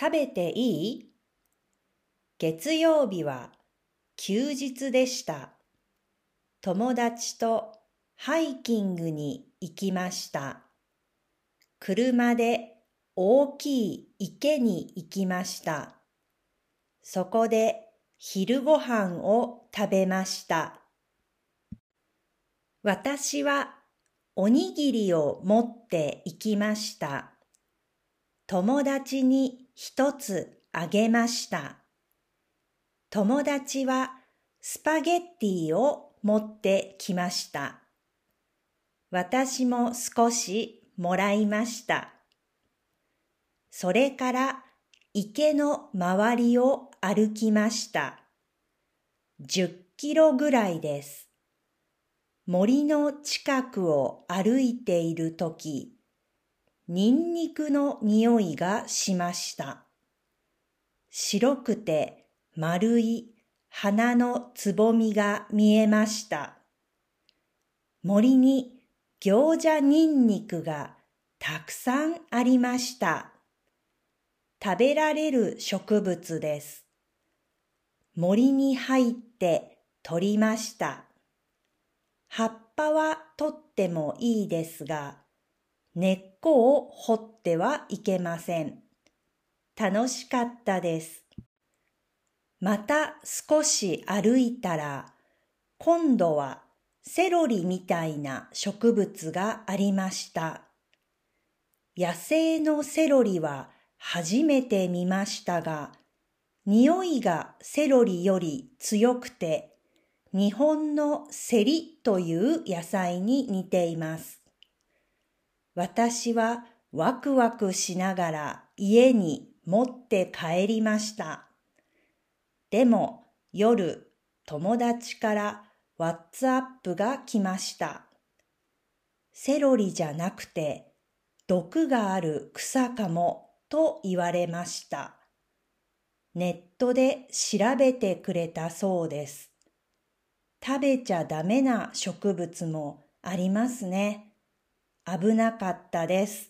食べていい？月曜日は休日でした。友達とハイキングに行きました。車で大きい池に行きました。そこで昼ご飯を食べました。私はおにぎりを持って行きました。友達に一つあげました。友達はスパゲッティを持ってきました。私も少しもらいました。それから池の周りを歩きました。10キロぐらいです。森の近くを歩いているとき、ニンニクの匂いがしました。白くて丸い花のつぼみが見えました。森に行者ニンニクがたくさんありました。食べられる植物です。森に入って取りました。葉っぱは取ってもいいですが、根っこを掘ってはいけません。楽しかったです。また少し歩いたら、今度はセロリみたいな植物がありました。野生のセロリは初めて見ましたが、匂いがセロリより強くて、日本のセリという野菜に似ています。私はワクワクしながら家に持って帰りました。でも夜友達からワッツアップが来ました。セロリじゃなくて毒がある草かもと言われました。ネットで調べてくれたそうです。食べちゃダメな植物もありますね。危なかったです。